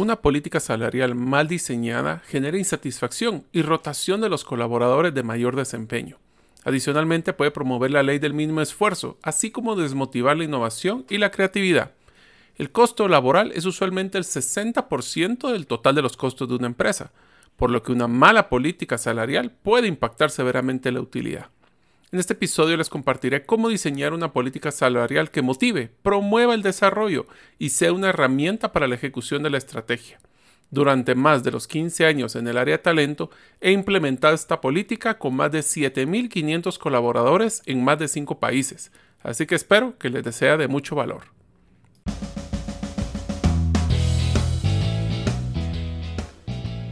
Una política salarial mal diseñada genera insatisfacción y rotación de los colaboradores de mayor desempeño. Adicionalmente puede promover la ley del mínimo esfuerzo, así como desmotivar la innovación y la creatividad. El costo laboral es usualmente el 60% del total de los costos de una empresa, por lo que una mala política salarial puede impactar severamente la utilidad. En este episodio les compartiré cómo diseñar una política salarial que motive, promueva el desarrollo y sea una herramienta para la ejecución de la estrategia. Durante más de los 15 años en el área de talento, he implementado esta política con más de 7.500 colaboradores en más de 5 países, así que espero que les desea de mucho valor.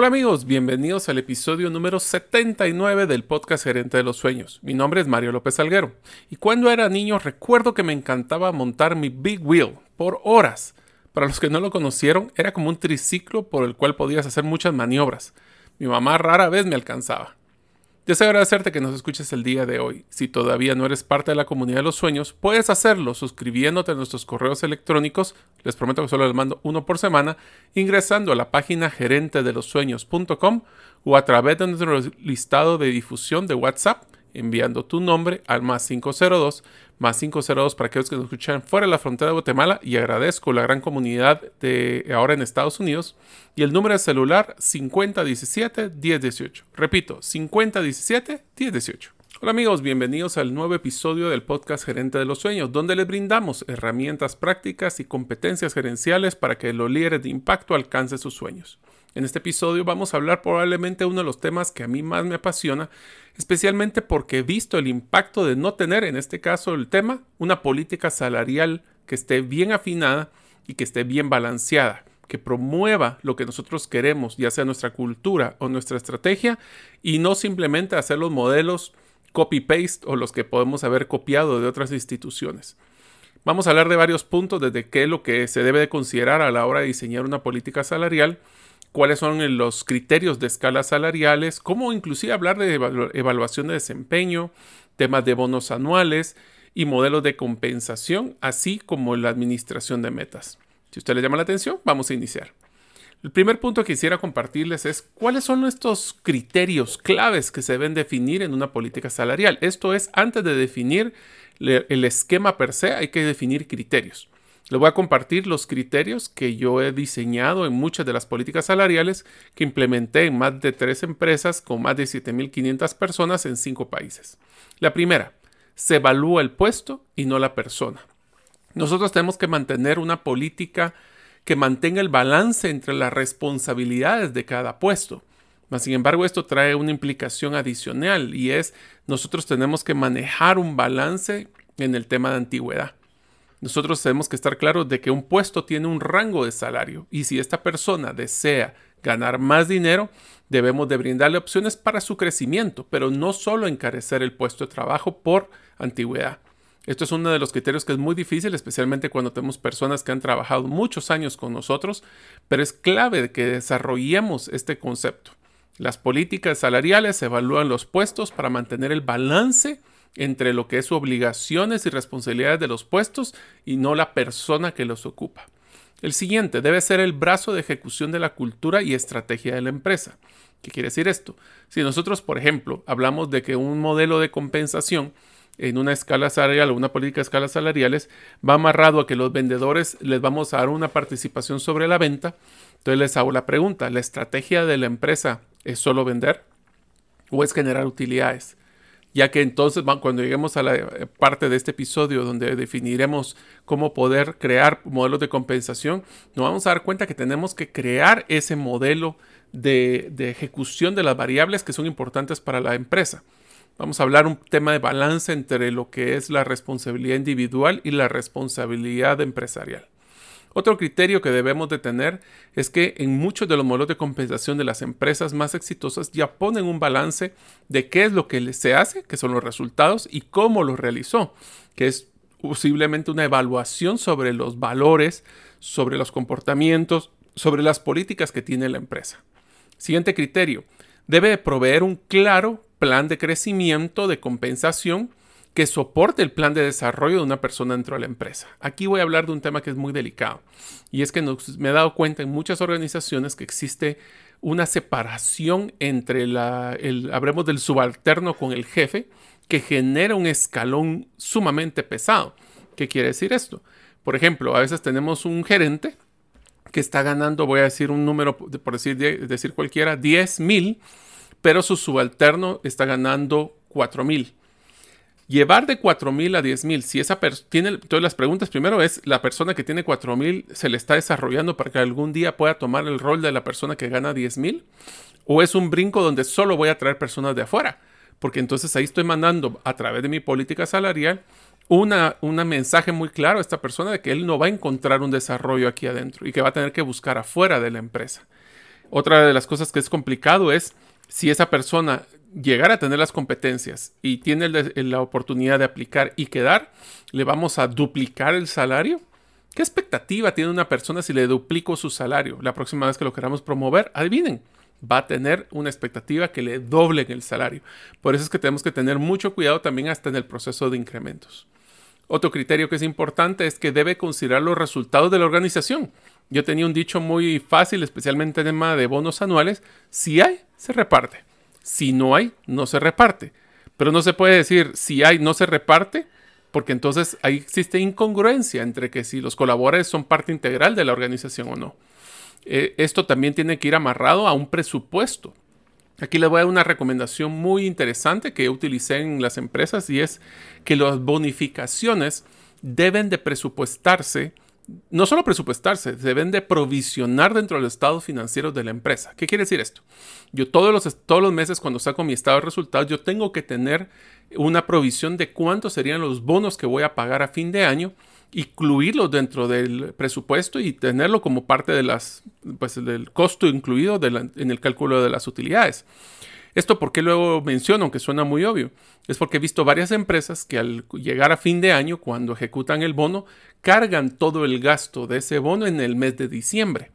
Hola amigos, bienvenidos al episodio número 79 del podcast Gerente de los Sueños. Mi nombre es Mario López Alguero y cuando era niño recuerdo que me encantaba montar mi Big Wheel por horas. Para los que no lo conocieron, era como un triciclo por el cual podías hacer muchas maniobras. Mi mamá rara vez me alcanzaba. Deseo agradecerte que nos escuches el día de hoy. Si todavía no eres parte de la comunidad de los sueños, puedes hacerlo suscribiéndote a nuestros correos electrónicos. Les prometo que solo les mando uno por semana, ingresando a la página gerentedelosueños.com o a través de nuestro listado de difusión de WhatsApp enviando tu nombre al más 502, más 502 para aquellos que nos escuchan fuera de la frontera de Guatemala y agradezco la gran comunidad de ahora en Estados Unidos y el número de celular 5017-1018. Repito, 5017-1018. Hola amigos, bienvenidos al nuevo episodio del podcast Gerente de los Sueños, donde les brindamos herramientas prácticas y competencias gerenciales para que los líderes de impacto alcancen sus sueños. En este episodio vamos a hablar probablemente de uno de los temas que a mí más me apasiona, especialmente porque he visto el impacto de no tener, en este caso el tema, una política salarial que esté bien afinada y que esté bien balanceada, que promueva lo que nosotros queremos, ya sea nuestra cultura o nuestra estrategia, y no simplemente hacer los modelos copy-paste o los que podemos haber copiado de otras instituciones. Vamos a hablar de varios puntos desde qué es lo que se debe de considerar a la hora de diseñar una política salarial, cuáles son los criterios de escalas salariales, cómo inclusive hablar de evaluación de desempeño, temas de bonos anuales y modelos de compensación, así como la administración de metas. Si usted le llama la atención, vamos a iniciar. El primer punto que quisiera compartirles es cuáles son estos criterios claves que se deben definir en una política salarial. Esto es, antes de definir el esquema per se, hay que definir criterios. Les voy a compartir los criterios que yo he diseñado en muchas de las políticas salariales que implementé en más de tres empresas con más de 7.500 personas en cinco países. La primera, se evalúa el puesto y no la persona. Nosotros tenemos que mantener una política que mantenga el balance entre las responsabilidades de cada puesto. sin embargo, esto trae una implicación adicional y es nosotros tenemos que manejar un balance en el tema de antigüedad nosotros tenemos que estar claros de que un puesto tiene un rango de salario y si esta persona desea ganar más dinero, debemos de brindarle opciones para su crecimiento, pero no solo encarecer el puesto de trabajo por antigüedad. Esto es uno de los criterios que es muy difícil, especialmente cuando tenemos personas que han trabajado muchos años con nosotros, pero es clave que desarrollemos este concepto. Las políticas salariales evalúan los puestos para mantener el balance entre lo que es obligaciones y responsabilidades de los puestos y no la persona que los ocupa. El siguiente debe ser el brazo de ejecución de la cultura y estrategia de la empresa. ¿Qué quiere decir esto? Si nosotros, por ejemplo, hablamos de que un modelo de compensación en una escala salarial o una política de escalas salariales va amarrado a que los vendedores les vamos a dar una participación sobre la venta, entonces les hago la pregunta, ¿la estrategia de la empresa es solo vender o es generar utilidades? Ya que entonces cuando lleguemos a la eh, parte de este episodio donde definiremos cómo poder crear modelos de compensación, nos vamos a dar cuenta que tenemos que crear ese modelo de, ejecución de las variables que son importantes para la empresa. Vamos a hablar un tema de balance entre lo que es la responsabilidad individual y la responsabilidad empresarial. Otro criterio que debemos de tener es que en muchos de los modelos de compensación de las empresas más exitosas ya ponen un balance de qué es lo que se hace, que son los resultados y cómo lo realizó, que es posiblemente una evaluación sobre los valores, sobre los comportamientos, sobre las políticas que tiene la empresa. Siguiente criterio, debe proveer un claro plan de crecimiento, de compensación que soporte el plan de desarrollo de una persona dentro de la empresa. Aquí voy a hablar de un tema que es muy delicado y es que me he dado cuenta en muchas organizaciones que existe una separación entre el, hablemos del subalterno con el jefe, que genera un escalón sumamente pesado. ¿Qué quiere decir esto? Por ejemplo, a veces tenemos un gerente que está ganando, voy a decir un número, por decir, decir cualquiera, 10 mil, pero su subalterno está ganando 4 mil. Llevar de 4 mil a 10 mil, si esa tiene, todas las preguntas primero es, ¿la persona que tiene 4 mil se le está desarrollando para que algún día pueda tomar el rol de la persona que gana 10 mil? ¿O es un brinco donde solo voy a traer personas de afuera? Porque entonces ahí estoy mandando a través de mi política salarial una, un mensaje muy claro a esta persona de que él no va a encontrar un desarrollo aquí adentro y que va a tener que buscar afuera de la empresa. Otra de las cosas que es complicado es si esa persona llegar a tener las competencias y tiene la oportunidad de aplicar y quedar, le vamos a duplicar el salario. ¿Qué expectativa tiene una persona si le duplico su salario? La próxima vez que lo queramos promover, adivinen, va a tener una expectativa que le doble el salario. Por eso es que tenemos que tener mucho cuidado también hasta en el proceso de incrementos. Otro criterio que es importante es que debe considerar los resultados de la organización. Yo tenía un dicho muy fácil, especialmente en tema de bonos anuales. Si hay, se reparte. Si no hay, no se reparte. Pero no se puede decir si hay, no se reparte, porque entonces ahí existe incongruencia entre que si los colaboradores son parte integral de la organización o no. Eh, esto también tiene que ir amarrado a un presupuesto. Aquí les voy a dar una recomendación muy interesante que utilicé en las empresas y es que las bonificaciones deben de presupuestarse no solo presupuestarse, se deben de provisionar dentro del estado financiero de la empresa. ¿Qué quiere decir esto? Yo todos los, todos los meses cuando saco mi estado de resultados, yo tengo que tener una provisión de cuántos serían los bonos que voy a pagar a fin de año, incluirlos dentro del presupuesto y tenerlo como parte de las, pues, del costo incluido en el cálculo de las utilidades. Esto porque luego menciono, aunque suena muy obvio, es porque he visto varias empresas que al llegar a fin de año, cuando ejecutan el bono, cargan todo el gasto de ese bono en el mes de diciembre.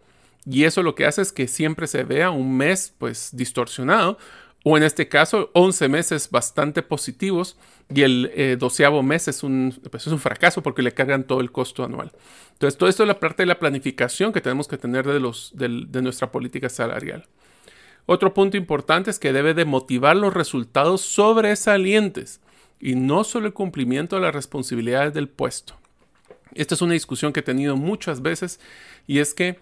Y eso lo que hace es que siempre se vea un mes pues distorsionado, o en este caso 11 meses bastante positivos y el eh, doceavo mes es un, pues, es un fracaso porque le cargan todo el costo anual. Entonces todo esto es la parte de la planificación que tenemos que tener de, los, de nuestra política salarial. Otro punto importante es que debe de motivar los resultados sobresalientes y no solo el cumplimiento de las responsabilidades del puesto. Esta es una discusión que he tenido muchas veces y es que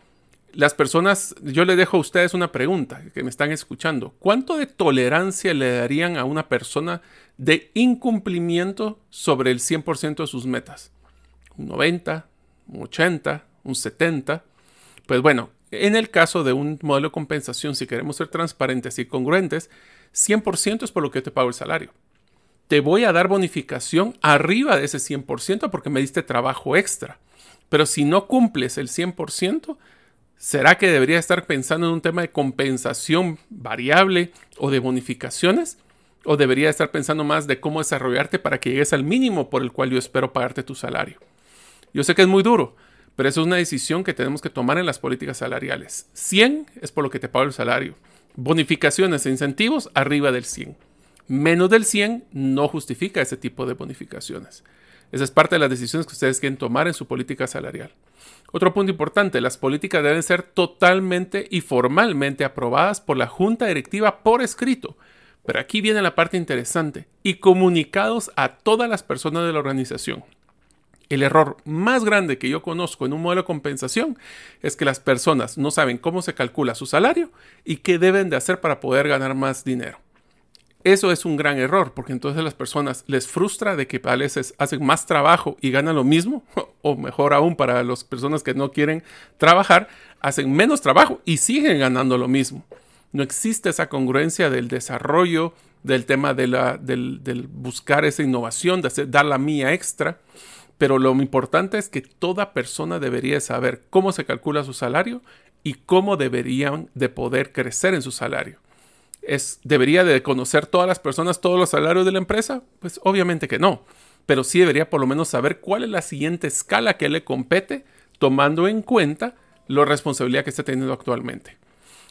las personas, yo le dejo a ustedes una pregunta que me están escuchando. ¿Cuánto de tolerancia le darían a una persona de incumplimiento sobre el 100% de sus metas? ¿Un 90? ¿Un 80? ¿Un 70? Pues bueno, en el caso de un modelo de compensación, si queremos ser transparentes y congruentes, 100% es por lo que te pago el salario. Te voy a dar bonificación arriba de ese 100% porque me diste trabajo extra. Pero si no cumples el 100%, ¿será que debería estar pensando en un tema de compensación variable o de bonificaciones? ¿O debería estar pensando más de cómo desarrollarte para que llegues al mínimo por el cual yo espero pagarte tu salario? Yo sé que es muy duro, pero eso es una decisión que tenemos que tomar en las políticas salariales. 100 es por lo que te pago el salario. Bonificaciones e incentivos arriba del 100. Menos del 100 no justifica ese tipo de bonificaciones. Esa es parte de las decisiones que ustedes quieren tomar en su política salarial. Otro punto importante, las políticas deben ser totalmente y formalmente aprobadas por la junta directiva por escrito. Pero aquí viene la parte interesante, y comunicados a todas las personas de la organización. El error más grande que yo conozco en un modelo de compensación es que las personas no saben cómo se calcula su salario y qué deben de hacer para poder ganar más dinero. Eso es un gran error porque entonces las personas les frustra de que a veces hacen más trabajo y ganan lo mismo, o mejor aún para las personas que no quieren trabajar, hacen menos trabajo y siguen ganando lo mismo. No existe esa congruencia del desarrollo, del tema de la, del, buscar esa innovación, de dar la mía extra pero lo importante es que toda persona debería saber cómo se calcula su salario y cómo deberían de poder crecer en su salario. Es, ¿Debería de conocer todas las personas todos los salarios de la empresa? Pues obviamente que no, pero sí debería por lo menos saber cuál es la siguiente escala que le compete, tomando en cuenta la responsabilidad que está teniendo actualmente.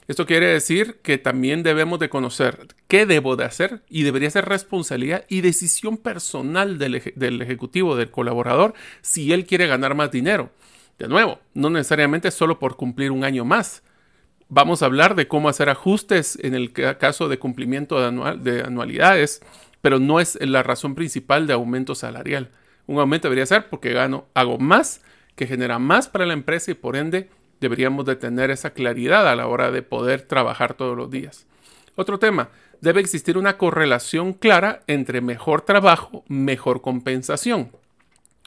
Esto quiere decir que también debemos de conocer qué debo de hacer y debería ser responsabilidad y decisión personal del, ejecutivo, del colaborador, si él quiere ganar más dinero. De nuevo, no necesariamente solo por cumplir un año más. Vamos a hablar de cómo hacer ajustes en el caso de cumplimiento de, anual, de anualidades, pero no es la razón principal de aumento salarial. Un aumento debería ser porque gano, hago más, que genera más para la empresa y por ende deberíamos de tener esa claridad a la hora de poder trabajar todos los días. Otro tema, debe existir una correlación clara entre mejor trabajo, mejor compensación.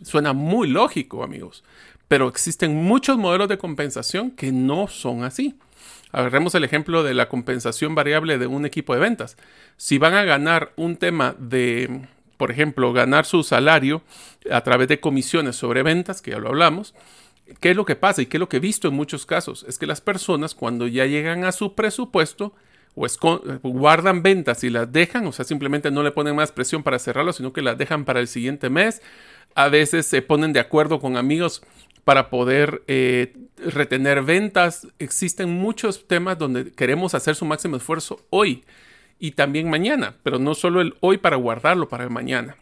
Suena muy lógico, amigos, pero existen muchos modelos de compensación que no son así. Agarremos el ejemplo de la compensación variable de un equipo de ventas. Si van a ganar un tema de, por ejemplo, ganar su salario a través de comisiones sobre ventas, que ya lo hablamos, ¿Qué es lo que pasa y qué es lo que he visto en muchos casos? Es que las personas cuando ya llegan a su presupuesto o guardan ventas y las dejan, o sea, simplemente no le ponen más presión para cerrarlo, sino que las dejan para el siguiente mes. A veces se ponen de acuerdo con amigos para poder eh, retener ventas. Existen muchos temas donde queremos hacer su máximo esfuerzo hoy y también mañana, pero no solo el hoy para guardarlo para el mañana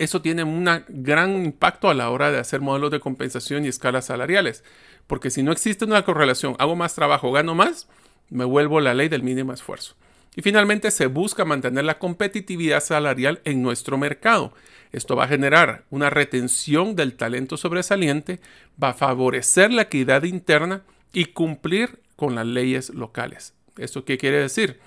eso tiene un gran impacto a la hora de hacer modelos de compensación y escalas salariales. Porque si no existe una correlación, hago más trabajo, gano más, me vuelvo la ley del mínimo esfuerzo. Y finalmente se busca mantener la competitividad salarial en nuestro mercado. Esto va a generar una retención del talento sobresaliente, va a favorecer la equidad interna y cumplir con las leyes locales. ¿Esto qué quiere decir?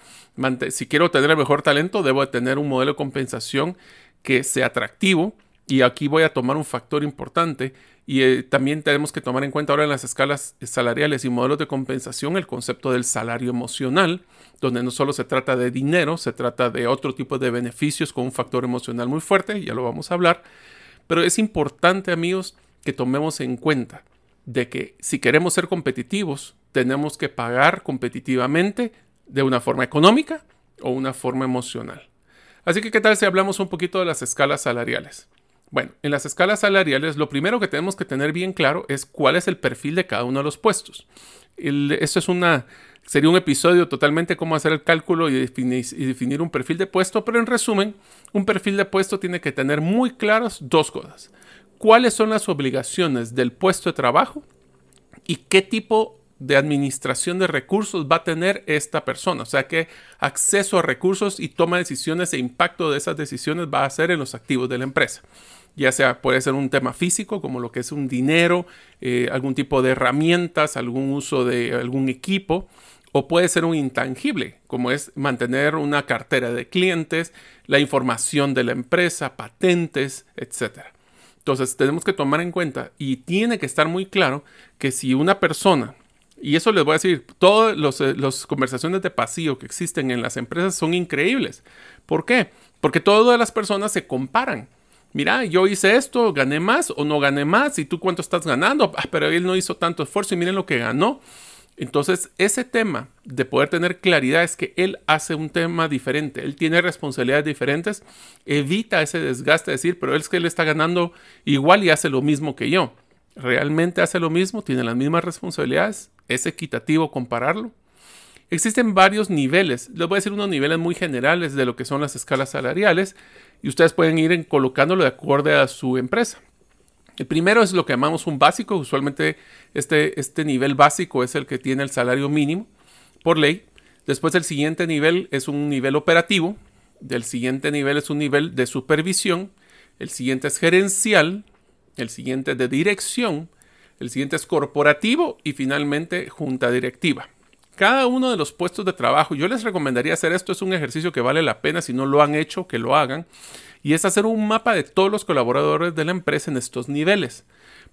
Si quiero tener el mejor talento, debo tener un modelo de compensación que sea atractivo. Y aquí voy a tomar un factor importante y eh, también tenemos que tomar en cuenta ahora en las escalas salariales y modelos de compensación el concepto del salario emocional, donde no solo se trata de dinero, se trata de otro tipo de beneficios con un factor emocional muy fuerte, ya lo vamos a hablar, pero es importante amigos que tomemos en cuenta de que si queremos ser competitivos, tenemos que pagar competitivamente de una forma económica o una forma emocional. Así que, ¿qué tal si hablamos un poquito de las escalas salariales? Bueno, en las escalas salariales lo primero que tenemos que tener bien claro es cuál es el perfil de cada uno de los puestos. esto es una, sería un episodio totalmente cómo hacer el cálculo y definir, y definir un perfil de puesto, pero en resumen, un perfil de puesto tiene que tener muy claras dos cosas. ¿Cuáles son las obligaciones del puesto de trabajo? ¿Y qué tipo de administración de recursos va a tener esta persona. O sea que acceso a recursos y toma de decisiones e impacto de esas decisiones va a ser en los activos de la empresa. Ya sea puede ser un tema físico, como lo que es un dinero, eh, algún tipo de herramientas, algún uso de algún equipo, o puede ser un intangible, como es mantener una cartera de clientes, la información de la empresa, patentes, etc. Entonces tenemos que tomar en cuenta y tiene que estar muy claro que si una persona y eso les voy a decir, todas eh, las conversaciones de pasillo que existen en las empresas son increíbles. ¿Por qué? Porque todas las personas se comparan. Mira, yo hice esto, gané más o no gané más, y tú cuánto estás ganando, ah, pero él no hizo tanto esfuerzo y miren lo que ganó. Entonces, ese tema de poder tener claridad es que él hace un tema diferente, él tiene responsabilidades diferentes, evita ese desgaste de decir, pero él es que él está ganando igual y hace lo mismo que yo. ¿Realmente hace lo mismo? ¿Tiene las mismas responsabilidades? ¿Es equitativo compararlo? Existen varios niveles. Les voy a decir unos niveles muy generales de lo que son las escalas salariales y ustedes pueden ir colocándolo de acuerdo a su empresa. El primero es lo que llamamos un básico. Usualmente este, este nivel básico es el que tiene el salario mínimo por ley. Después el siguiente nivel es un nivel operativo. Del siguiente nivel es un nivel de supervisión. El siguiente es gerencial. El siguiente es de dirección. El siguiente es corporativo y finalmente junta directiva. Cada uno de los puestos de trabajo, yo les recomendaría hacer esto, es un ejercicio que vale la pena, si no lo han hecho, que lo hagan, y es hacer un mapa de todos los colaboradores de la empresa en estos niveles,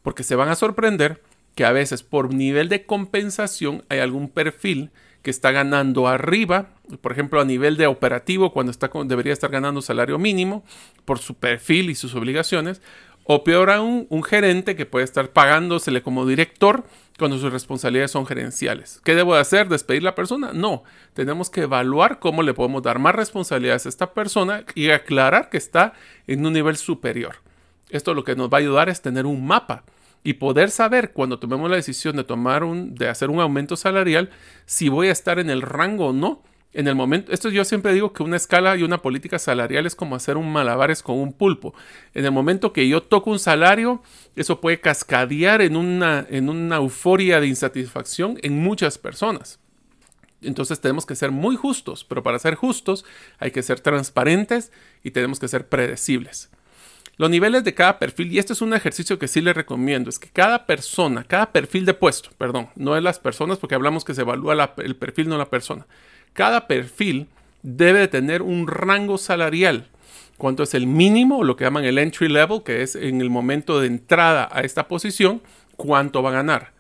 porque se van a sorprender que a veces por nivel de compensación hay algún perfil que está ganando arriba, por ejemplo a nivel de operativo cuando está, debería estar ganando salario mínimo por su perfil y sus obligaciones, O peor aún, un gerente que puede estar pagándosele como director cuando sus responsabilidades son gerenciales. ¿Qué debo de hacer? ¿Despedir la persona? No, tenemos que evaluar cómo le podemos dar más responsabilidades a esta persona y aclarar que está en un nivel superior. Esto lo que nos va a ayudar es tener un mapa y poder saber cuando tomemos la decisión de tomar un, de hacer un aumento salarial, si voy a estar en el rango o no en el momento, esto yo siempre digo que una escala y una política salarial es como hacer un malabares con un pulpo. En el momento que yo toco un salario, eso puede cascadear en una, en una euforia de insatisfacción en muchas personas. Entonces tenemos que ser muy justos, pero para ser justos hay que ser transparentes y tenemos que ser predecibles. Los niveles de cada perfil, y este es un ejercicio que sí les recomiendo, es que cada persona, cada perfil de puesto, perdón, no es las personas porque hablamos que se evalúa el perfil, no la persona cada perfil debe tener un rango salarial. ¿Cuánto es el mínimo, lo que llaman el entry level, que es en el momento de entrada a esta posición, cuánto va a ganar?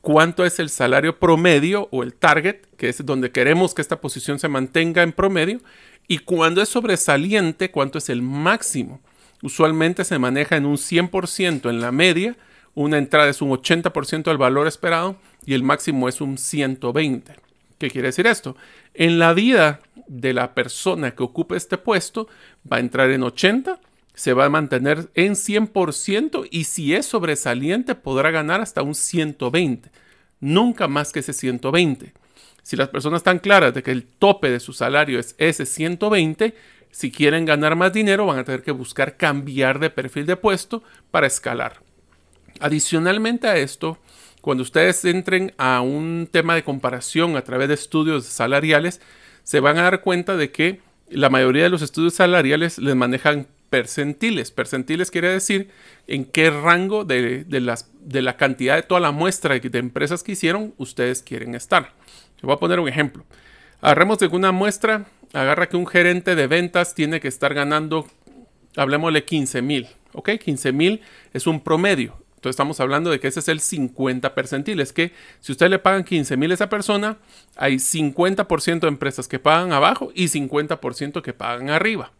¿Cuánto es el salario promedio o el target, que es donde queremos que esta posición se mantenga en promedio? Y cuando es sobresaliente, ¿cuánto es el máximo? Usualmente se maneja en un 100% en la media, una entrada es un 80% del valor esperado y el máximo es un 120%. ¿Qué quiere decir esto? En la vida de la persona que ocupe este puesto va a entrar en 80, se va a mantener en 100% y si es sobresaliente podrá ganar hasta un 120. Nunca más que ese 120. Si las personas están claras de que el tope de su salario es ese 120, si quieren ganar más dinero van a tener que buscar cambiar de perfil de puesto para escalar. Adicionalmente a esto, cuando ustedes entren a un tema de comparación a través de estudios salariales, se van a dar cuenta de que la mayoría de los estudios salariales les manejan percentiles. Percentiles quiere decir en qué rango de, las, de la cantidad de toda la muestra de empresas que hicieron ustedes quieren estar. Les voy a poner un ejemplo. Agarremos de una muestra, agarra que un gerente de ventas tiene que estar ganando, hablemosle 15 mil. ¿Ok? 15 mil es un promedio. Entonces estamos hablando de que ese es el 50 percentil. Es que si usted le pagan 15 mil a esa persona, hay 50% de empresas que pagan abajo y 50% que pagan arriba.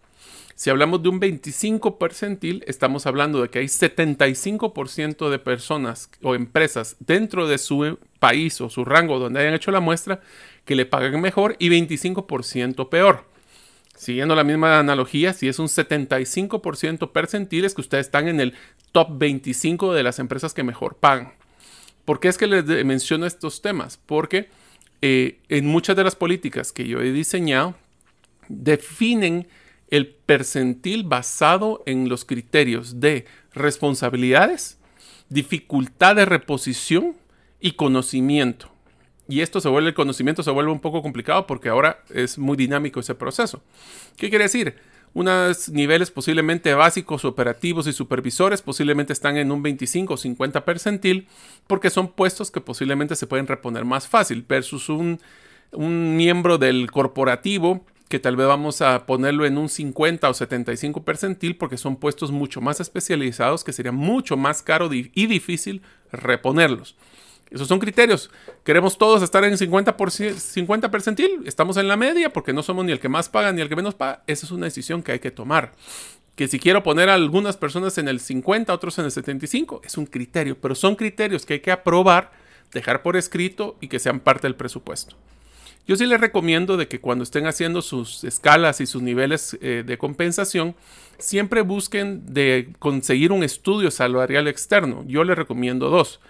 Si hablamos de un 25 percentil, estamos hablando de que hay 75% de personas o empresas dentro de su país o su rango donde hayan hecho la muestra que le pagan mejor y 25% peor. Siguiendo la misma analogía, si es un 75% percentil, es que ustedes están en el top 25 de las empresas que mejor pagan. ¿Por qué es que les menciono estos temas? Porque eh, en muchas de las políticas que yo he diseñado, definen el percentil basado en los criterios de responsabilidades, dificultad de reposición y conocimiento. Y esto se vuelve, el conocimiento se vuelve un poco complicado porque ahora es muy dinámico ese proceso. ¿Qué quiere decir? Unos niveles posiblemente básicos, operativos y supervisores posiblemente están en un 25 o 50 percentil porque son puestos que posiblemente se pueden reponer más fácil versus un, un miembro del corporativo que tal vez vamos a ponerlo en un 50 o 75 percentil porque son puestos mucho más especializados que sería mucho más caro y difícil reponerlos. Esos son criterios. Queremos todos estar en 50, por 50 percentil. Estamos en la media porque no somos ni el que más paga ni el que menos paga. Esa es una decisión que hay que tomar. Que si quiero poner a algunas personas en el 50, otros en el 75, es un criterio. Pero son criterios que hay que aprobar, dejar por escrito y que sean parte del presupuesto. Yo sí les recomiendo de que cuando estén haciendo sus escalas y sus niveles eh, de compensación, siempre busquen de conseguir un estudio salarial externo. Yo les recomiendo dos.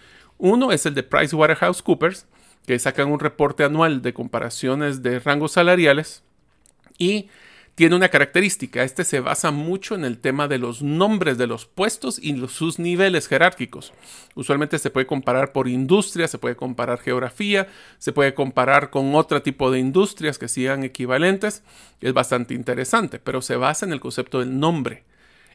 Uno es el de PricewaterhouseCoopers, que sacan un reporte anual de comparaciones de rangos salariales y tiene una característica. Este se basa mucho en el tema de los nombres de los puestos y sus niveles jerárquicos. Usualmente se puede comparar por industria, se puede comparar geografía, se puede comparar con otro tipo de industrias que sean equivalentes. Es bastante interesante, pero se basa en el concepto del nombre.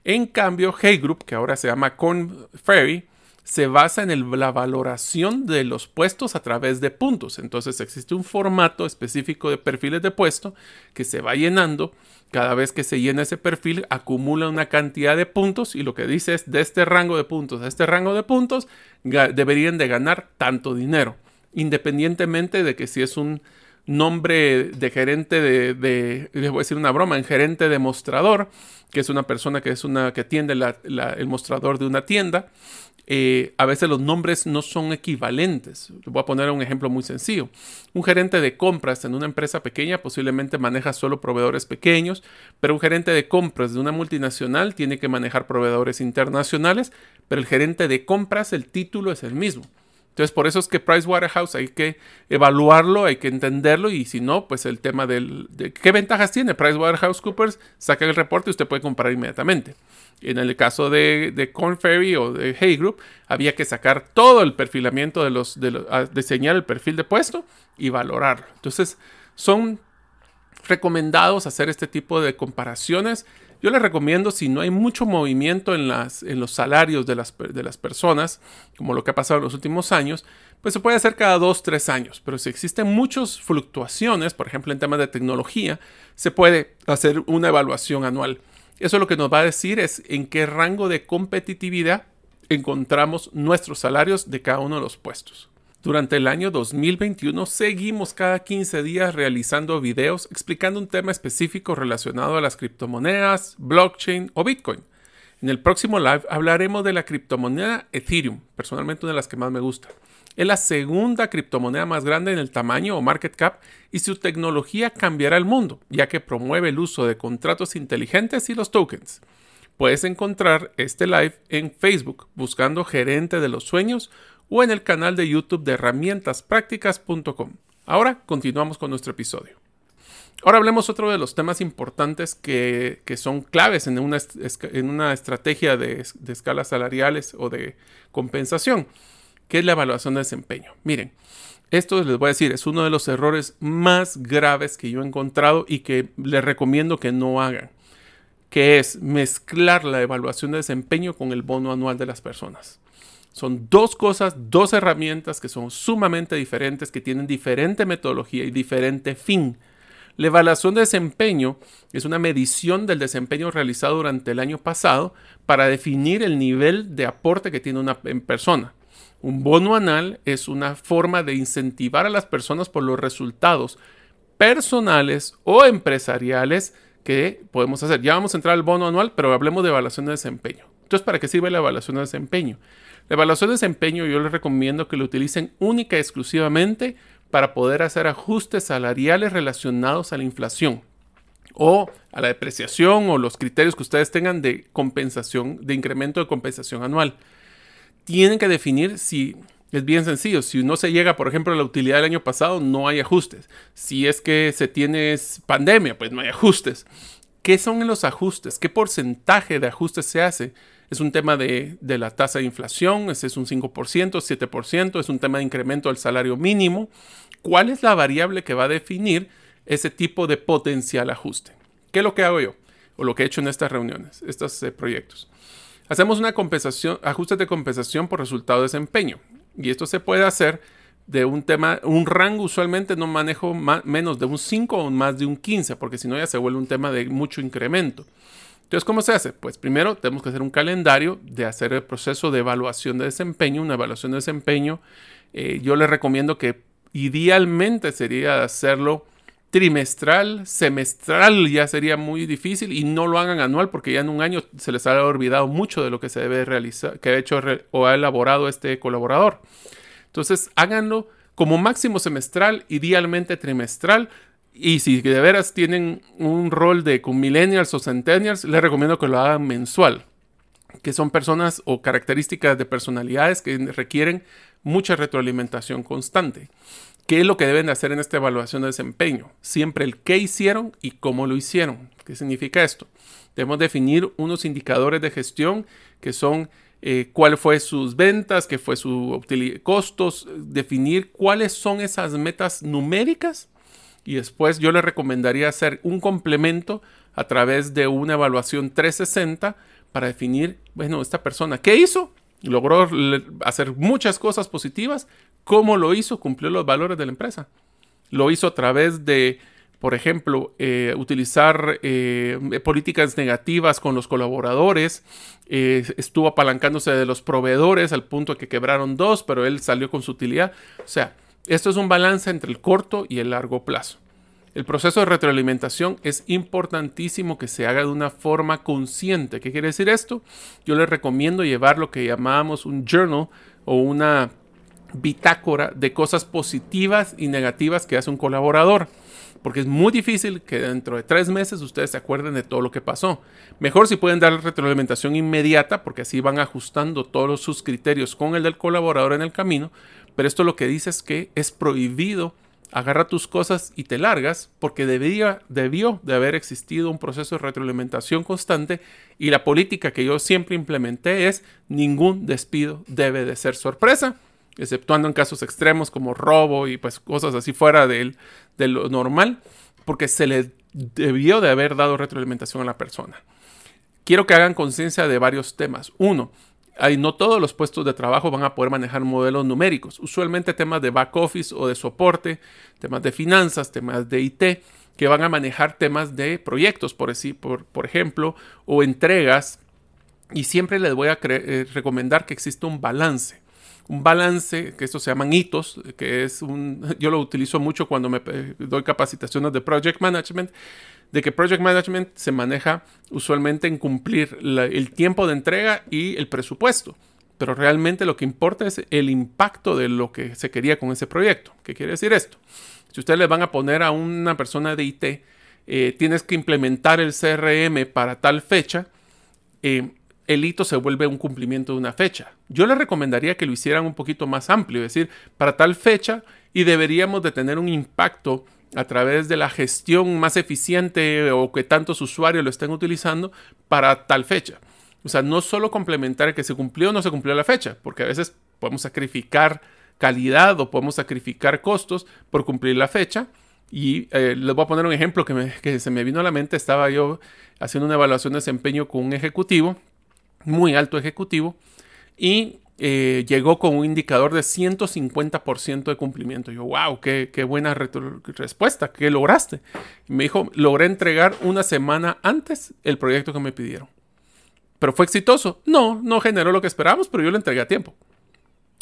En cambio, Hey Group, que ahora se llama Corn Ferry, se basa en la valoración de los puestos a través de puntos. Entonces existe un formato específico de perfiles de puesto que se va llenando. Cada vez que se llena ese perfil acumula una cantidad de puntos y lo que dice es de este rango de puntos a este rango de puntos deberían de ganar tanto dinero. Independientemente de que si es un nombre de gerente de, les voy a decir una broma, en gerente de mostrador, que es una persona que es una que atiende el mostrador de una tienda. Eh, a veces los nombres no son equivalentes. voy a poner un ejemplo muy sencillo. Un gerente de compras en una empresa pequeña posiblemente maneja solo proveedores pequeños, pero un gerente de compras de una multinacional tiene que manejar proveedores internacionales, pero el gerente de compras, el título es el mismo. Entonces, por eso es que Pricewaterhouse hay que evaluarlo, hay que entenderlo y si no, pues el tema del, de qué ventajas tiene PricewaterhouseCoopers, saca el reporte y usted puede comparar inmediatamente. En el caso de, de Corn Ferry o de Hay Group, había que sacar todo el perfilamiento de los, de diseñar el perfil de puesto y valorarlo. Entonces, son recomendados hacer este tipo de comparaciones yo les recomiendo, si no hay mucho movimiento en, las, en los salarios de las, de las personas, como lo que ha pasado en los últimos años, pues se puede hacer cada dos, tres años. Pero si existen muchas fluctuaciones, por ejemplo en temas de tecnología, se puede hacer una evaluación anual. Eso lo que nos va a decir es en qué rango de competitividad encontramos nuestros salarios de cada uno de los puestos. Durante el año 2021 seguimos cada 15 días realizando videos explicando un tema específico relacionado a las criptomonedas, blockchain o Bitcoin. En el próximo live hablaremos de la criptomoneda Ethereum, personalmente una de las que más me gusta. Es la segunda criptomoneda más grande en el tamaño o market cap y su tecnología cambiará el mundo, ya que promueve el uso de contratos inteligentes y los tokens. Puedes encontrar este live en Facebook buscando Gerente de los Sueños o en el canal de YouTube de herramientasprácticas.com. Ahora continuamos con nuestro episodio. Ahora hablemos otro de los temas importantes que, son claves en una, en una estrategia de, de, escalas salariales o de compensación, que es la evaluación de desempeño. Miren, esto les voy a decir, es uno de los errores más graves que yo he encontrado y que les recomiendo que no hagan, que es mezclar la evaluación de desempeño con el bono anual de las personas. Son dos cosas, dos herramientas que son sumamente diferentes, que tienen diferente metodología y diferente fin. La evaluación de desempeño es una medición del desempeño realizado durante el año pasado para definir el nivel de aporte que tiene una persona. Un bono anual es una forma de incentivar a las personas por los resultados personales o empresariales que podemos hacer. Ya vamos a entrar al bono anual, pero hablemos de evaluación de desempeño. Entonces, ¿para qué sirve la evaluación de desempeño? La evaluación de desempeño yo les recomiendo que lo utilicen única y exclusivamente para poder hacer ajustes salariales relacionados a la inflación o a la depreciación o los criterios que ustedes tengan de compensación, de incremento de compensación anual. Tienen que definir si es bien sencillo. Si no se llega, por ejemplo, a la utilidad del año pasado, no hay ajustes. Si es que se tiene pandemia, pues no hay ajustes. ¿Qué son los ajustes? ¿Qué porcentaje de ajustes se hace? Es un tema de, la tasa de inflación, ese es un 5%, 7%, es un tema de incremento del salario mínimo. ¿Cuál es la variable que va a definir ese tipo de potencial ajuste? ¿Qué es lo que hago yo? O lo que he hecho en estas reuniones, estos eh, proyectos. Hacemos una compensación, ajustes de compensación por resultado de desempeño. Y esto se puede hacer de un tema, un rango usualmente no manejo menos de un 5 o más de un 15, porque si no ya se vuelve un tema de mucho incremento. Entonces, ¿cómo se hace? Pues primero tenemos que hacer un calendario de hacer el proceso de evaluación de desempeño, una evaluación de desempeño. Eh, yo les recomiendo que idealmente sería hacerlo trimestral, semestral ya sería muy difícil y no lo hagan anual porque ya en un año se les ha olvidado mucho de lo que se debe realizar, que ha hecho o ha elaborado este colaborador. Entonces, háganlo como máximo semestral, idealmente trimestral, y si de veras tienen un rol de millennials o centennials, les recomiendo que lo hagan mensual, que son personas o características de personalidades que requieren mucha retroalimentación constante. ¿Qué es lo que deben de hacer en esta evaluación de desempeño? Siempre el qué hicieron y cómo lo hicieron. ¿Qué significa esto? Debemos definir unos indicadores de gestión que son eh, cuál fue sus ventas, qué fue su costos, definir cuáles son esas metas numéricas y después yo le recomendaría hacer un complemento a través de una evaluación 360 para definir, bueno, esta persona, ¿qué hizo? Logró hacer muchas cosas positivas. ¿Cómo lo hizo? Cumplió los valores de la empresa. Lo hizo a través de, por ejemplo, eh, utilizar eh, políticas negativas con los colaboradores. Eh, estuvo apalancándose de los proveedores al punto que quebraron dos, pero él salió con su utilidad. O sea, Esto es un balance entre el corto y el largo plazo. El proceso de retroalimentación es importantísimo que se haga de una forma consciente. ¿Qué quiere decir esto? Yo les recomiendo llevar lo que llamamos un journal o una bitácora de cosas positivas y negativas que hace un colaborador. Porque es muy difícil que dentro de tres meses ustedes se acuerden de todo lo que pasó. Mejor si pueden dar retroalimentación inmediata, porque así van ajustando todos sus criterios con el del colaborador en el camino. Pero esto lo que dice es que es prohibido agarra tus cosas y te largas porque debía, debió de haber existido un proceso de retroalimentación constante y la política que yo siempre implementé es ningún despido debe de ser sorpresa, exceptuando en casos extremos como robo y pues cosas así fuera de, de lo normal, porque se le debió de haber dado retroalimentación a la persona. Quiero que hagan conciencia de varios temas. Uno, no todos los puestos de trabajo van a poder manejar modelos numéricos. Usualmente temas de back office o de soporte, temas de finanzas, temas de IT, que van a manejar temas de proyectos, por, por, por ejemplo, o entregas. Y siempre les voy a eh, recomendar que exista un balance. Un balance, que esto se llaman hitos, que es un, yo lo utilizo mucho cuando me eh, doy capacitaciones de project management, de que Project Management se maneja usualmente en cumplir el tiempo de entrega y el presupuesto. Pero realmente lo que importa es el impacto de lo que se quería con ese proyecto. ¿Qué quiere decir esto? Si ustedes le van a poner a una persona de IT, eh, tienes que implementar el CRM para tal fecha, eh, el hito se vuelve un cumplimiento de una fecha. Yo les recomendaría que lo hicieran un poquito más amplio, es decir, para tal fecha y deberíamos de tener un impacto a través de la gestión más eficiente o que tantos usuarios lo estén utilizando para tal fecha. O sea, no solo complementar que se cumplió o no se cumplió la fecha, porque a veces podemos sacrificar calidad o podemos sacrificar costos por cumplir la fecha. Y eh, les voy a poner un ejemplo que, que se me vino a la mente. Estaba yo haciendo una evaluación de desempeño con un ejecutivo, muy alto ejecutivo, y eh, llegó con un indicador de 150% de cumplimiento. Yo, wow, qué, buena respuesta, ¿qué lograste? me dijo, logré entregar una semana antes el proyecto que me pidieron. ¿Pero fue exitoso? No, no generó lo que esperábamos, pero yo lo entregué a tiempo.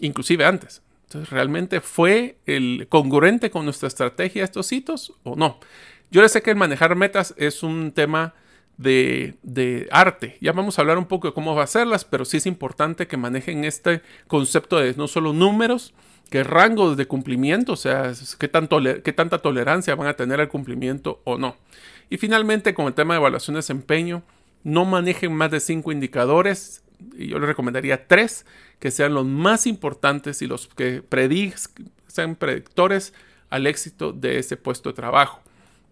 Inclusive antes. Entonces, ¿realmente fue el congruente con nuestra estrategia estos hitos o no? Yo le sé que el manejar metas es un tema de, arte. Ya vamos a hablar un poco de cómo va a hacerlas, pero sí es importante que manejen este concepto de no solo números, que rangos de cumplimiento, o sea, qué, tanto, qué tanta tolerancia van a tener al cumplimiento o no. Y finalmente, con el tema de evaluación de desempeño, no manejen más de cinco indicadores. Yo les recomendaría tres que sean los más importantes y los que sean predictores al éxito de ese puesto de trabajo.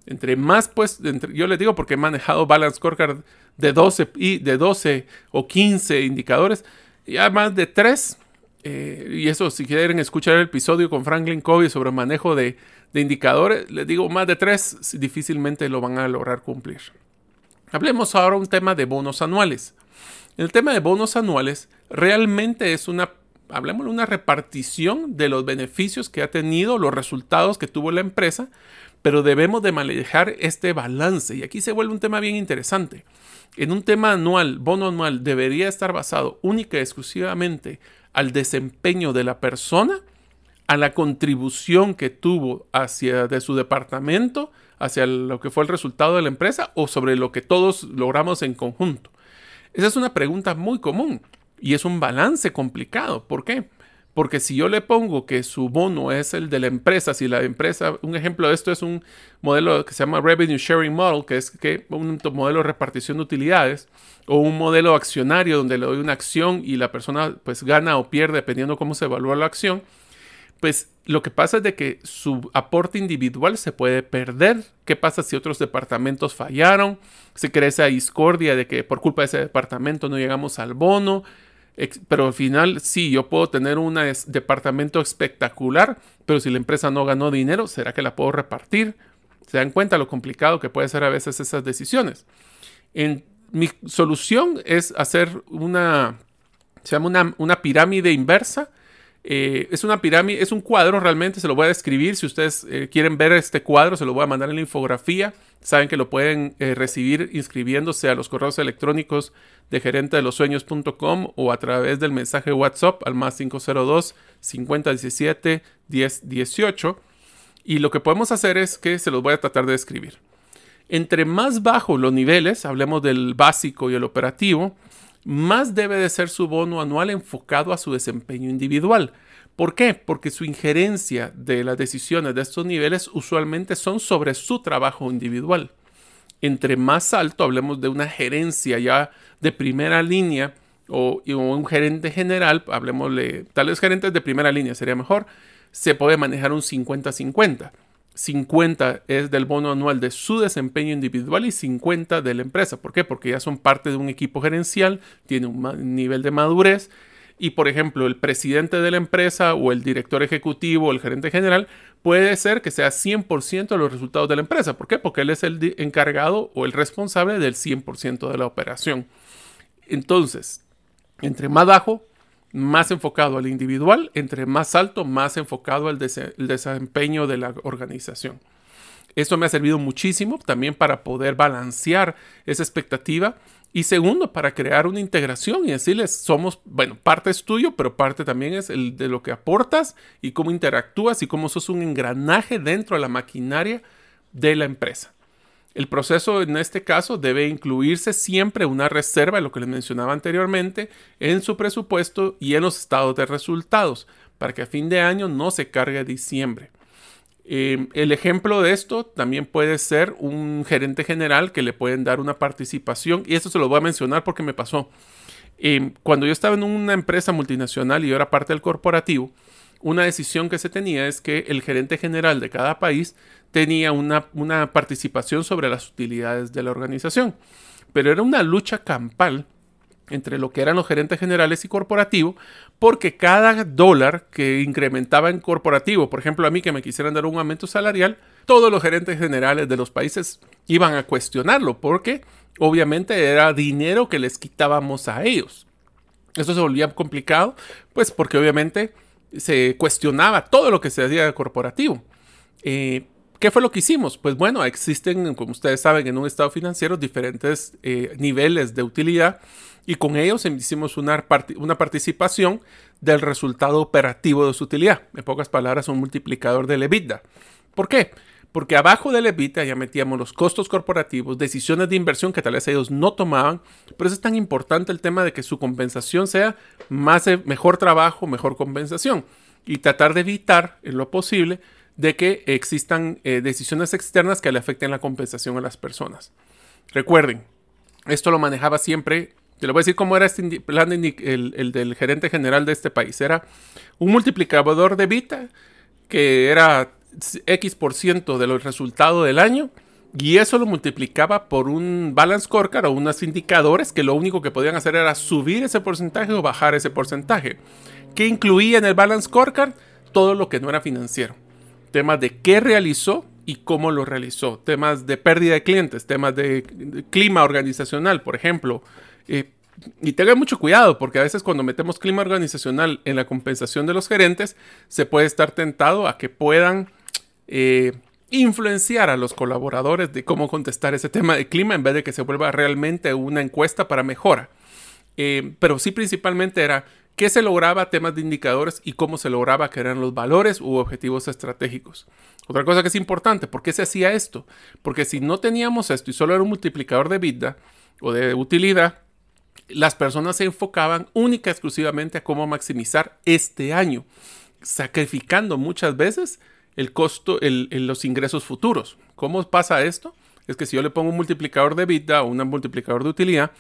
Entre más, pues, yo les digo porque he manejado Balance Scorecard de 12, y de 12 o 15 indicadores, ya más de 3. Eh, y eso, si quieren escuchar el episodio con Franklin Covey sobre manejo de, de indicadores, les digo, más de 3 difícilmente lo van a lograr cumplir. Hablemos ahora un tema de bonos anuales. El tema de bonos anuales realmente es una, hablemos de una repartición de los beneficios que ha tenido, los resultados que tuvo la empresa, pero debemos de manejar este balance. Y aquí se vuelve un tema bien interesante. En un tema anual, bono anual, debería estar basado única y exclusivamente al desempeño de la persona, a la contribución que tuvo hacia de su departamento, hacia lo que fue el resultado de la empresa o sobre lo que todos logramos en conjunto. Esa es una pregunta muy común y es un balance complicado. ¿Por qué? Porque si yo le pongo que su bono es el de la empresa, si la empresa, un ejemplo de esto es un modelo que se llama Revenue Sharing Model, que es que un modelo de repartición de utilidades, o un modelo accionario donde le doy una acción y la persona pues gana o pierde dependiendo cómo se evalúa la acción, pues lo que pasa es de que su aporte individual se puede perder. ¿Qué pasa si otros departamentos fallaron? Se crea esa discordia de que por culpa de ese departamento no llegamos al bono pero al final sí, yo puedo tener un departamento espectacular, pero si la empresa no ganó dinero, ¿será que la puedo repartir? ¿Se dan cuenta lo complicado que puede ser a veces esas decisiones? En, mi solución es hacer una, se llama una, pirámide inversa Eh, es una pirámide, es un cuadro realmente, se lo voy a describir. Si ustedes eh, quieren ver este cuadro, se lo voy a mandar en la infografía. Saben que lo pueden eh, recibir inscribiéndose a los correos electrónicos de gerente de los sueños.com o a través del mensaje WhatsApp al más 502 5017 1018. Y lo que podemos hacer es que se los voy a tratar de describir. Entre más bajo los niveles, hablemos del básico y el operativo, más debe de ser su bono anual enfocado a su desempeño individual. ¿Por qué? Porque su injerencia de las decisiones de estos niveles usualmente son sobre su trabajo individual. Entre más alto, hablemos de una gerencia ya de primera línea o, un gerente general, hablemos de tal vez gerentes de primera línea sería mejor, se puede manejar un 50-50. 50 es del bono anual de su desempeño individual y 50 de la empresa. ¿Por qué? Porque ya son parte de un equipo gerencial, tiene un nivel de madurez y, por ejemplo, el presidente de la empresa o el director ejecutivo o el gerente general puede ser que sea 100% de los resultados de la empresa. ¿Por qué? Porque él es el encargado o el responsable del 100% de la operación. Entonces, entre más bajo, más enfocado al individual, entre más alto, más enfocado al desempeño de la organización. Esto me ha servido muchísimo también para poder balancear esa expectativa y segundo, para crear una integración y decirles, somos, bueno, parte es tuyo, pero parte también es el de lo que aportas y cómo interactúas y cómo sos un engranaje dentro de la maquinaria de la empresa. El proceso en este caso debe incluirse siempre una reserva, lo que les mencionaba anteriormente, en su presupuesto y en los estados de resultados, para que a fin de año no se cargue diciembre. Eh, el ejemplo de esto también puede ser un gerente general que le pueden dar una participación, y esto se lo voy a mencionar porque me pasó. Eh, cuando yo estaba en una empresa multinacional y yo era parte del corporativo, una decisión que se tenía es que el gerente general de cada país tenía una, participación sobre las utilidades de la organización. Pero era una lucha campal entre lo que eran los gerentes generales y corporativo, porque cada dólar que incrementaba en corporativo, por ejemplo a mí que me quisieran dar un aumento salarial, todos los gerentes generales de los países iban a cuestionarlo, porque obviamente era dinero que les quitábamos a ellos. Eso se volvía complicado, pues porque obviamente se cuestionaba todo lo que se hacía corporativo. Eh, ¿Qué fue lo que hicimos? Pues bueno, existen, como ustedes saben, en un estado financiero diferentes eh, niveles de utilidad y con ellos hicimos una, participación del resultado operativo de su utilidad. En pocas palabras, un multiplicador de EBITDA. ¿Por qué? Porque abajo del EBITDA ya metíamos los costos corporativos, decisiones de inversión que tal vez ellos no tomaban. Por eso es tan importante el tema de que su compensación sea más, mejor trabajo, mejor compensación. Y tratar de evitar, en lo posible, de que existan eh, decisiones externas que le afecten la compensación a las personas. Recuerden, esto lo manejaba siempre, te lo voy a decir cómo era este plan el, del gerente general de este país. Era un multiplicador de Vita que era X por ciento de los resultados del año y eso lo multiplicaba por un balance scorecard o unos indicadores que lo único que podían hacer era subir ese porcentaje o bajar ese porcentaje. que incluía en el balance scorecard? Todo lo que no era financiero temas de qué realizó y cómo lo realizó, temas de pérdida de clientes, temas de, clima organizacional, por ejemplo. Eh, y tengan mucho cuidado porque a veces cuando metemos clima organizacional en la compensación de los gerentes, se puede estar tentado a que puedan eh, influenciar a los colaboradores de cómo contestar ese tema de clima en vez de que se vuelva realmente una encuesta para mejora. Eh, pero sí principalmente era qué se lograba, temas de indicadores y cómo se lograba que eran los valores u objetivos estratégicos. Otra cosa que es importante, ¿por qué se hacía esto? Porque si no teníamos esto y solo era un multiplicador de vida o de utilidad, las personas se enfocaban única y exclusivamente a cómo maximizar este año, sacrificando muchas veces el costo, el, los ingresos futuros. ¿Cómo pasa esto? Es que si yo le pongo un multiplicador de vida o un multiplicador de utilidad,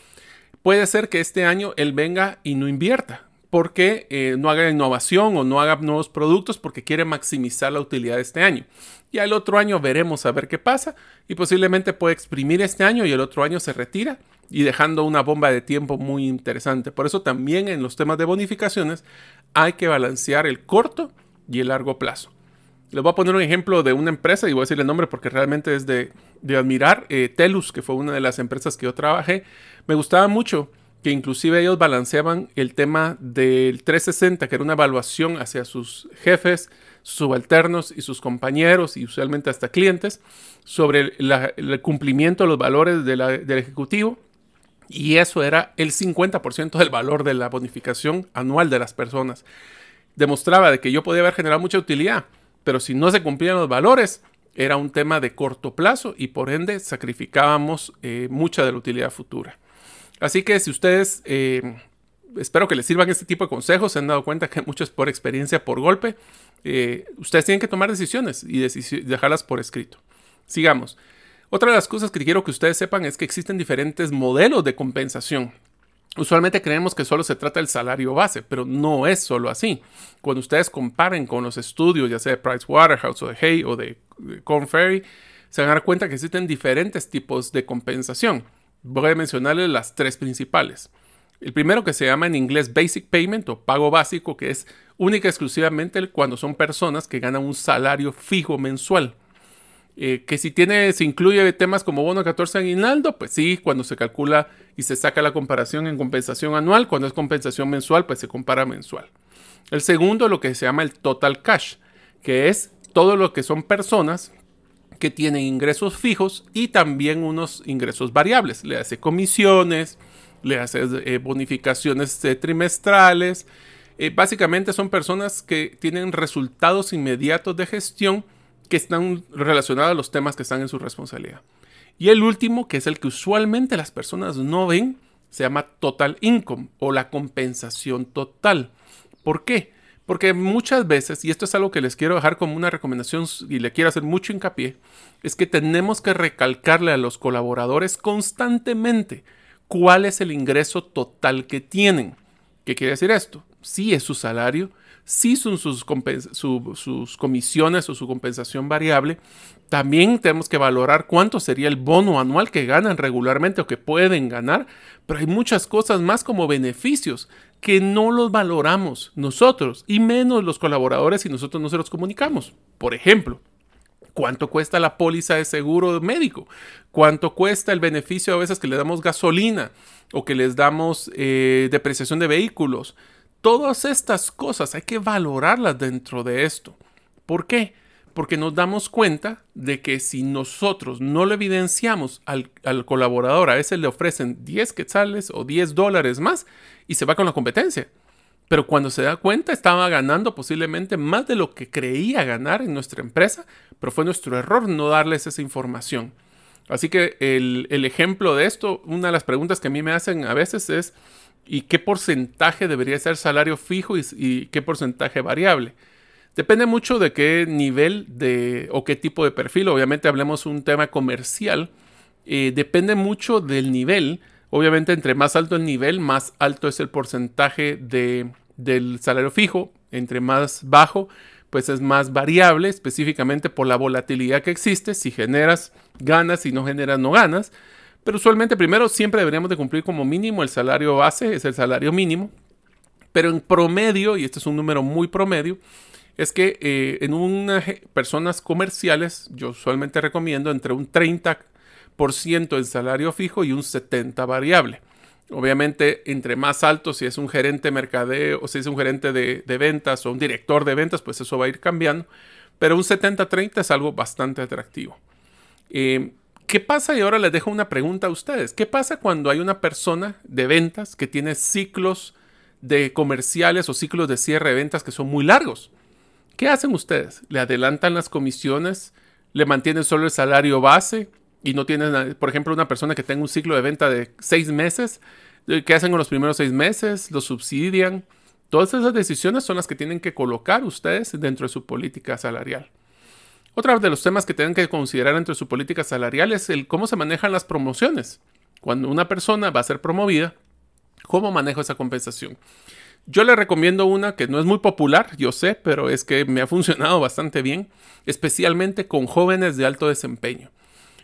puede ser que este año él venga y no invierta porque eh, no haga innovación o no haga nuevos productos porque quiere maximizar la utilidad de este año. Y el otro año veremos a ver qué pasa y posiblemente puede exprimir este año y el otro año se retira y dejando una bomba de tiempo muy interesante. Por eso también en los temas de bonificaciones hay que balancear el corto y el largo plazo. Les voy a poner un ejemplo de una empresa y voy a decir el nombre porque realmente es de, admirar. Eh, Telus, que fue una de las empresas que yo trabajé, me gustaba mucho que inclusive ellos balanceaban el tema del 360, que era una evaluación hacia sus jefes, subalternos y sus compañeros y usualmente hasta clientes sobre el cumplimiento de los valores del ejecutivo. Y eso era el 50% del valor de la bonificación anual de las personas. Demostraba de que yo podía haber generado mucha utilidad, pero si no se cumplían los valores, era un tema de corto plazo y por ende sacrificábamos eh, mucha de la utilidad futura. Así que si ustedes, eh, espero que les sirvan este tipo de consejos, se han dado cuenta que muchos por experiencia, por golpe, eh, ustedes tienen que tomar decisiones y dejarlas por escrito. Sigamos. Otra de las cosas que quiero que ustedes sepan es que existen diferentes modelos de compensación. Usualmente creemos que solo se trata del salario base, pero no es solo así. Cuando ustedes comparen con los estudios, ya sea de Pricewaterhouse o de Hay o de, Corn Ferry, se van a dar cuenta que existen diferentes tipos de compensación. Voy a mencionarles las tres principales. El primero que se llama en inglés Basic Payment o pago básico, que es única y exclusivamente cuando son personas que ganan un salario fijo mensual. Eh, que si tiene, se incluye temas como bono 14 aguinaldo, pues sí, cuando se calcula y se saca la comparación en compensación anual, cuando es compensación mensual, pues se compara mensual. El segundo, lo que se llama el total cash, que es todo lo que son personas que tienen ingresos fijos y también unos ingresos variables. Le hace comisiones, le hace eh, bonificaciones eh, trimestrales. básicamente son personas que tienen resultados inmediatos de gestión que están relacionados a los temas que están en su responsabilidad. Y el último, que es el que usualmente las personas no ven, se llama total income o la compensación total. ¿Por qué? Porque muchas veces, y esto es algo que les quiero dejar como una recomendación y le quiero hacer mucho hincapié, es que tenemos que recalcarle a los colaboradores constantemente cuál es el ingreso total que tienen. ¿Qué quiere decir esto? Si es su salario, si son sus, sus comisiones o su compensación variable, también tenemos que valorar cuánto sería el bono anual que ganan regularmente o que pueden ganar, pero hay muchas cosas más como beneficios que no los valoramos nosotros y menos los colaboradores y nosotros no se los comunicamos. Por ejemplo, ¿Cuánto cuesta la póliza de seguro médico? ¿Cuánto cuesta el beneficio a veces que le damos gasolina o que les damos eh, depreciación de vehículos? Todas estas cosas hay que valorarlas dentro de esto. ¿Por qué? Porque nos damos cuenta de que si nosotros no le evidenciamos al, colaborador, a veces le ofrecen 10 quetzales o 10 dólares más y se va con la competencia. Pero cuando se da cuenta estaba ganando posiblemente más de lo que creía ganar en nuestra empresa, pero fue nuestro error no darles esa información. Así que el, el ejemplo de esto, una de las preguntas que a mí me hacen a veces es, y qué porcentaje debería ser salario fijo y, qué porcentaje variable. Depende mucho de qué nivel de o qué tipo de perfil. Obviamente hablemos un tema comercial. Eh, depende mucho del nivel. Obviamente entre más alto el nivel, más alto es el porcentaje de, del salario fijo. Entre más bajo, pues es más variable, específicamente por la volatilidad que existe. Si generas, ganas, si no generas, no ganas. Pero usualmente primero siempre deberíamos de cumplir como mínimo el salario base, es el salario mínimo. Pero en promedio, y este es un número muy promedio, es que eh, en unas personas comerciales yo usualmente recomiendo entre un 30% en salario fijo y un 70% variable. Obviamente, entre más alto, si es un gerente de mercadeo o si es un gerente de, ventas o un director de ventas, pues eso va a ir cambiando. Pero un 70-30 es algo bastante atractivo. Eh, ¿Qué pasa? Y ahora les dejo una pregunta a ustedes. ¿Qué pasa cuando hay una persona de ventas que tiene ciclos de comerciales o ciclos de cierre de ventas que son muy largos? ¿Qué hacen ustedes? ¿Le adelantan las comisiones? ¿Le mantienen solo el salario base? Y no tienen, por ejemplo, una persona que tenga un ciclo de venta de seis meses. ¿Qué hacen con los primeros seis meses? ¿Lo subsidian? Todas esas decisiones son las que tienen que colocar ustedes dentro de su política salarial. Otro de los temas que tienen que considerar entre su política salarial es el cómo se manejan las promociones. Cuando una persona va a ser promovida, ¿cómo manejo esa compensación? Yo le recomiendo una que no es muy popular, yo sé, pero es que me ha funcionado bastante bien, especialmente con jóvenes de alto desempeño.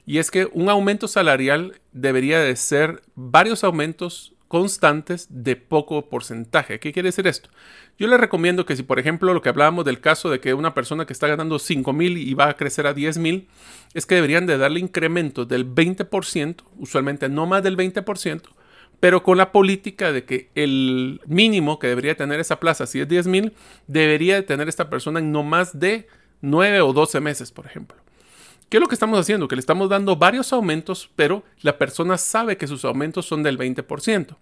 Y es que un aumento salarial debería de ser varios aumentos constantes de poco porcentaje. ¿Qué quiere decir esto? Yo le recomiendo que si, por ejemplo, lo que hablábamos del caso de que una persona que está ganando 5 mil y va a crecer a 10 mil, es que deberían de darle incrementos del 20%, usualmente no más del 20%, pero con la política de que el mínimo que debería tener esa plaza, si es 10 mil, debería tener esta persona en no más de 9 o 12 meses, por ejemplo. ¿Qué es lo que estamos haciendo? Que le estamos dando varios aumentos, pero la persona sabe que sus aumentos son del 20%.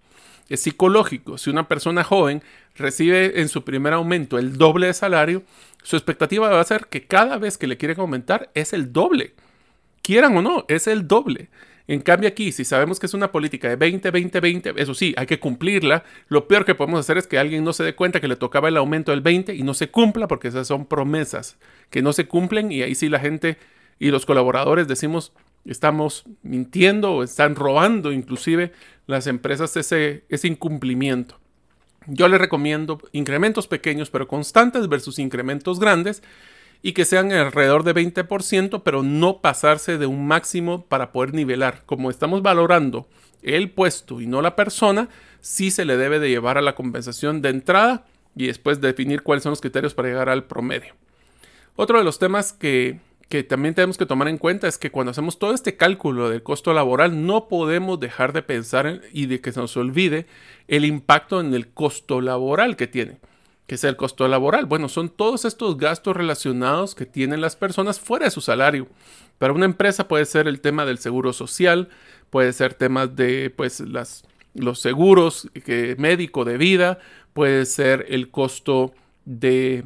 Es psicológico. Si una persona joven recibe en su primer aumento el doble de salario, su expectativa va a ser que cada vez que le quieren aumentar es el doble. Quieran o no, es el doble. En cambio aquí, si sabemos que es una política de 20, 20, 20, eso sí, hay que cumplirla. Lo peor que podemos hacer es que alguien no se dé cuenta que le tocaba el aumento del 20 y no se cumpla porque esas son promesas que no se cumplen y ahí sí la gente y los colaboradores decimos estamos mintiendo o están robando inclusive las empresas ese, ese incumplimiento. Yo les recomiendo incrementos pequeños pero constantes versus incrementos grandes y que sean alrededor de 20%, pero no pasarse de un máximo para poder nivelar. Como estamos valorando el puesto y no la persona, sí se le debe de llevar a la compensación de entrada y después definir cuáles son los criterios para llegar al promedio. Otro de los temas que, que también tenemos que tomar en cuenta es que cuando hacemos todo este cálculo del costo laboral, no podemos dejar de pensar y de que se nos olvide el impacto en el costo laboral que tiene. ¿Qué es el costo laboral? Bueno, son todos estos gastos relacionados que tienen las personas fuera de su salario. Para una empresa puede ser el tema del seguro social, puede ser temas de pues los seguros que, médico de vida, puede ser el costo de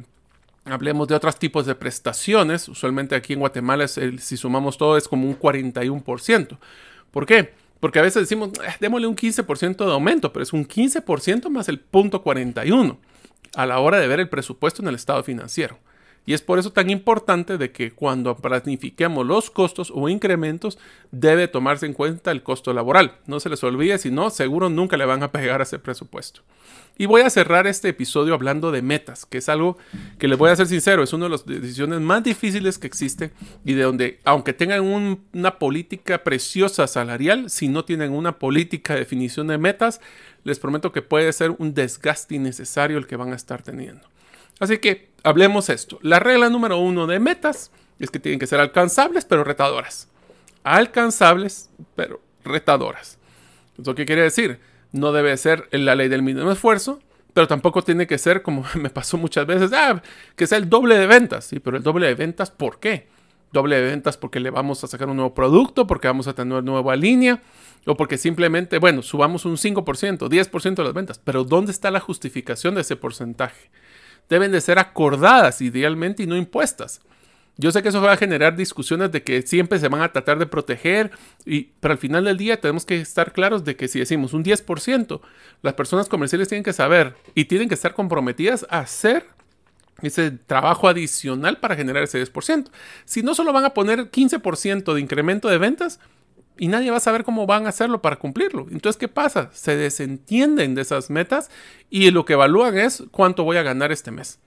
hablemos de otros tipos de prestaciones. Usualmente aquí en Guatemala, si sumamos todo, es como un 41%. ¿Por qué? Porque a veces decimos, eh, démosle un 15% de aumento, pero es un 15% más el punto 41 a la hora de ver el presupuesto en el estado financiero. Y es por eso tan importante de que cuando planifiquemos los costos o incrementos debe tomarse en cuenta el costo laboral. No se les olvide, si no, seguro nunca le van a pegar a ese presupuesto. Y voy a cerrar este episodio hablando de metas, que es algo que les voy a ser sincero, es una de las decisiones más difíciles que existe y de donde, aunque tengan una política preciosa salarial, si no tienen una política de definición de metas, les prometo que puede ser un desgaste innecesario el que van a estar teniendo. Así que hablemos esto. La regla número uno de metas es que tienen que ser alcanzables pero retadoras. Alcanzables pero retadoras. ¿Eso qué quiere decir? No debe ser la ley del mínimo esfuerzo, pero tampoco tiene que ser, como me pasó muchas veces, ah, que sea el doble de ventas. Sí, pero el doble de ventas, ¿por qué? Doble de ventas porque le vamos a sacar un nuevo producto, porque vamos a tener nueva línea, o porque simplemente, bueno, subamos un 5%, 10% de las ventas, pero ¿dónde está la justificación de ese porcentaje? Deben de ser acordadas idealmente y no impuestas. Yo sé que eso va a generar discusiones de que siempre se van a tratar de proteger, y, pero al final del día tenemos que estar claros de que si decimos un 10%, las personas comerciales tienen que saber y tienen que estar comprometidas a hacer ese trabajo adicional para generar ese 10%. Si no solo van a poner 15% de incremento de ventas, y nadie va a saber cómo van a hacerlo para cumplirlo. Entonces, ¿qué pasa? Se desentienden de esas metas y lo que evalúan es cuánto voy a ganar este mes.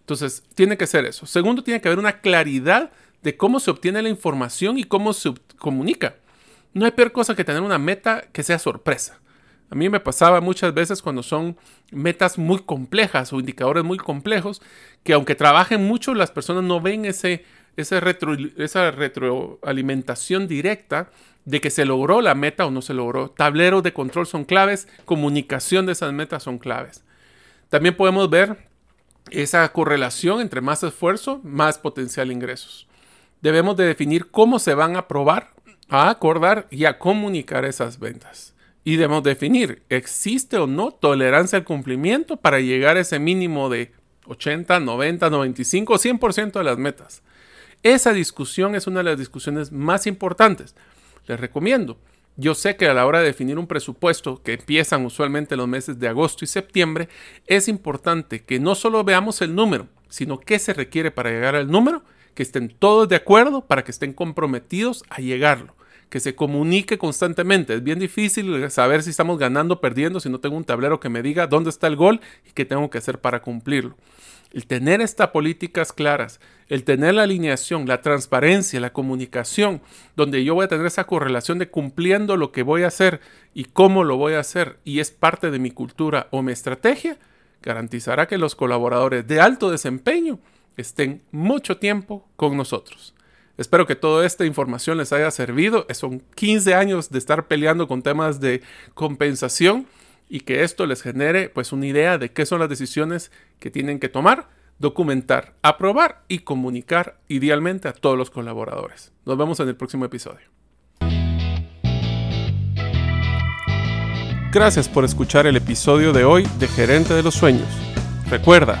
Entonces, tiene que ser eso. Segundo, tiene que haber una claridad de cómo se obtiene la información y cómo se comunica. No hay peor cosa que tener una meta que sea sorpresa. A mí me pasaba muchas veces cuando son metas muy complejas o indicadores muy complejos, que aunque trabajen mucho, las personas no ven ese, esa retroalimentación directa de que se logró la meta o no se logró. Tableros de control son claves, comunicación de esas metas son claves. También podemos ver esa correlación entre más esfuerzo, más potencial ingresos. Debemos de definir cómo se van a probar, a acordar y a comunicar esas ventas. Y debemos definir, ¿existe o no tolerancia al cumplimiento para llegar a ese mínimo de 80, 90, 95, 100% de las metas? Esa discusión es una de las discusiones más importantes les recomiendo. Yo sé que a la hora de definir un presupuesto, que empiezan usualmente los meses de agosto y septiembre, es importante que no solo veamos el número, sino qué se requiere para llegar al número, que estén todos de acuerdo para que estén comprometidos a llegarlo, que se comunique constantemente. Es bien difícil saber si estamos ganando o perdiendo si no tengo un tablero que me diga dónde está el gol y qué tengo que hacer para cumplirlo. El tener estas políticas claras, el tener la alineación, la transparencia, la comunicación, donde yo voy a tener esa correlación de cumpliendo lo que voy a hacer y cómo lo voy a hacer y es parte de mi cultura o mi estrategia, garantizará que los colaboradores de alto desempeño estén mucho tiempo con nosotros. Espero que toda esta información les haya servido. Son 15 años de estar peleando con temas de compensación y que esto les genere pues una idea de qué son las decisiones que tienen que tomar, documentar, aprobar y comunicar idealmente a todos los colaboradores. Nos vemos en el próximo episodio. Gracias por escuchar el episodio de hoy de Gerente de los Sueños. Recuerda